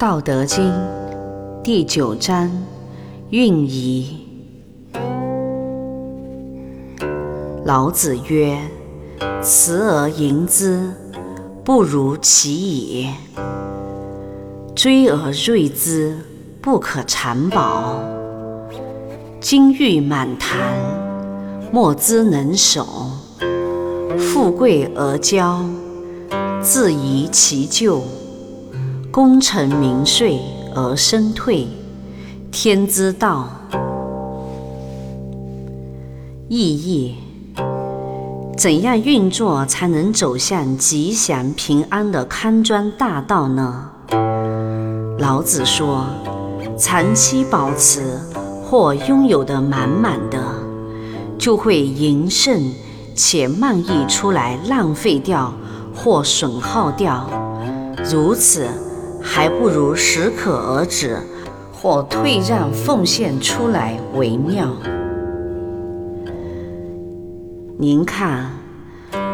道德经》第九章：运仪。老子曰：“慈而盈之，不如其也；追而锐之，不可长保。金玉满堂，莫之能守；富贵而骄，自遗其咎。”功成名遂而身退，天之道。意义：怎样运作才能走向吉祥平安的康庄大道呢？老子说：长期保持或拥有的满满的，就会盈盛且漫溢出来，浪费掉或损耗掉。如此。还不如适可而止，或退让奉献出来为妙。您看，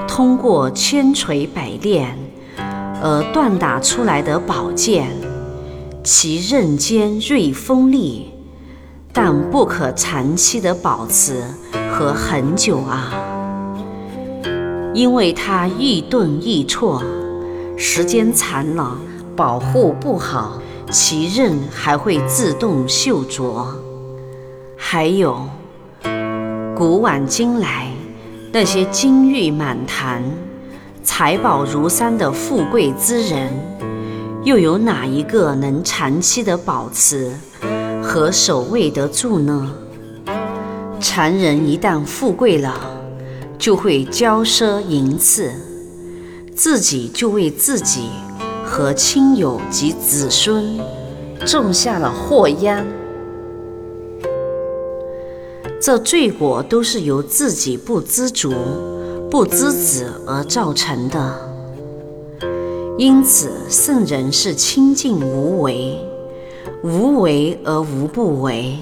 通过千锤百炼而锻打出来的宝剑，其刃尖锐锋利，但不可长期的保持和很久啊，因为它易钝易错，时间长了。保护不好，其刃还会自动锈拙。还有，古往今来，那些金玉满堂、财宝如山的富贵之人，又有哪一个能长期的保持和守卫得住呢？常人一旦富贵了，就会骄奢淫侈，自己就为自己。和亲友及子孙种下了祸殃，这罪果都是由自己不知足、不知止而造成的。因此，圣人是清净无为，无为而无不为，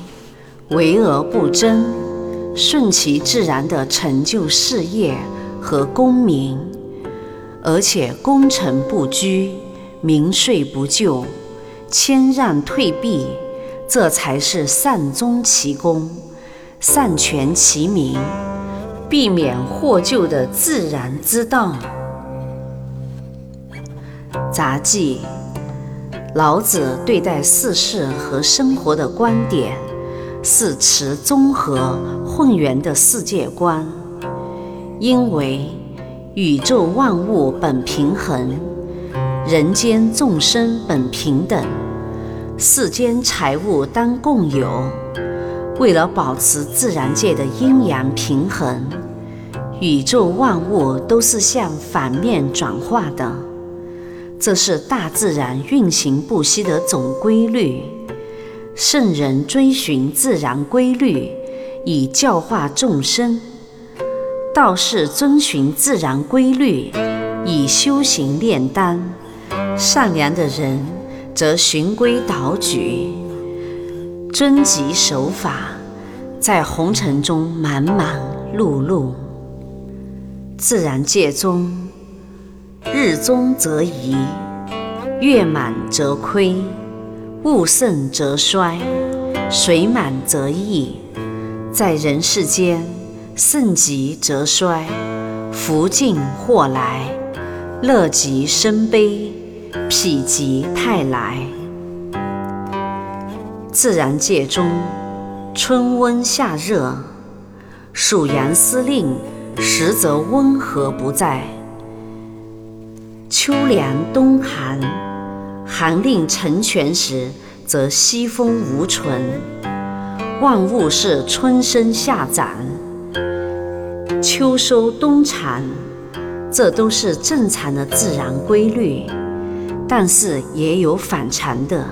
为而不争，顺其自然地成就事业和功名，而且功成不居。名睡不就，谦让退避，这才是善终其功、善全其名、避免获救的自然之道。杂记：老子对待世事和生活的观点是持综合混元的世界观，因为宇宙万物本平衡。人间众生本平等，世间财物当共有。为了保持自然界的阴阳平衡，宇宙万物都是向反面转化的，这是大自然运行不息的总规律。圣人追寻自然规律，以教化众生；道士遵循自然规律，以修行炼丹。善良的人则循规蹈矩，遵纪守法，在红尘中忙忙碌碌。自然界中，日中则移，月满则亏，物盛则衰，水满则溢。在人世间，盛极则衰，福尽祸来，乐极生悲。否极泰来，自然界中，春温夏热，属阳司令，实则温和不在；秋凉冬寒，寒令成全时，则西风无存。万物是春生夏长，秋收冬藏，这都是正常的自然规律。但是也有反常的，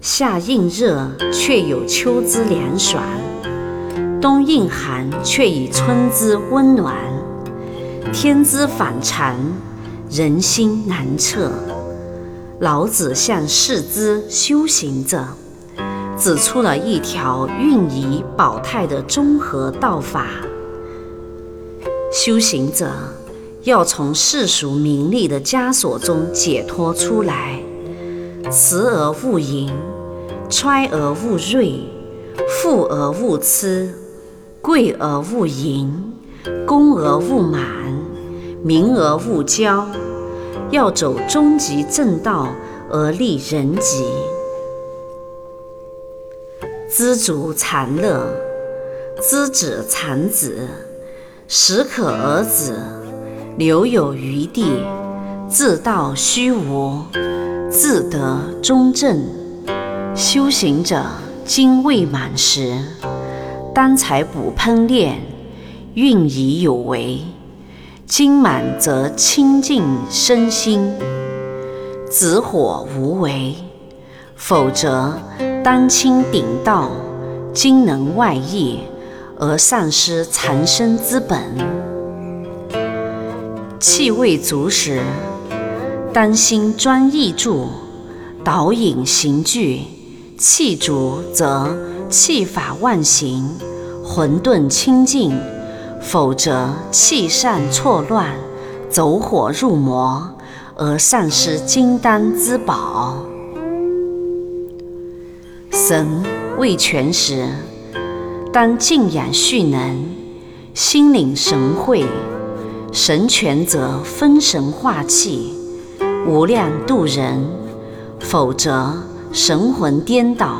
夏应热却有秋之凉爽，冬应寒却以春之温暖。天之反常，人心难测。老子向世之修行者指出了一条运仪保泰的综合道法。修行者。要从世俗名利的枷锁中解脱出来，慈而勿淫，揣而勿锐，富而勿痴，贵而勿淫，功而勿满，名而勿骄。要走终极正道而立人极。知足常乐，知止常止，适可而止，留有余地，自道虚无，自得中正。修行者精未满时，当才补烹炼，运已有为；精满则清净身心，止火无为。否则，当清顶道，精能外溢，而丧失藏身之本。气未足时，当心专意住，导引行聚；气足则气法万行，混沌清净；否则，气散错乱，走火入魔，而丧失金丹之宝。神未全时，当静养蓄能，心领神会；神全则分神化气，无量度人。否则，神魂颠倒，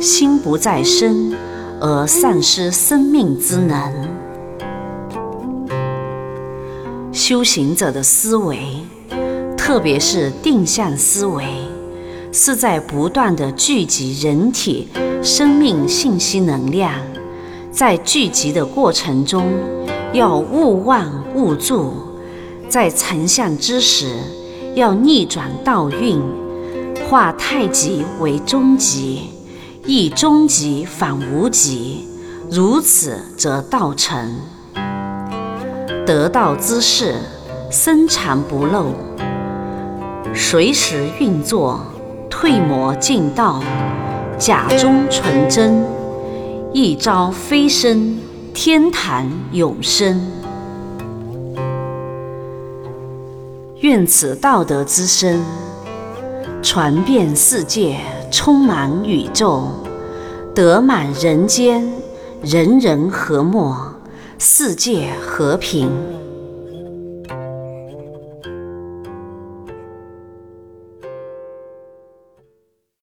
心不在身，而丧失生命之能。修行者的思维，特别是定向思维。是在不断的聚集人体生命信息能量，在聚集的过程中，要勿忘勿助；在成像之时，要逆转道运，化太极为终极，以终极反无极，如此则道成。得道之事，深藏不露，随时运作。退魔进道，假中纯真，一朝飞升天坛永生。愿此道德之声传遍世界，充满宇宙，得满人间，人人和睦，世界和平。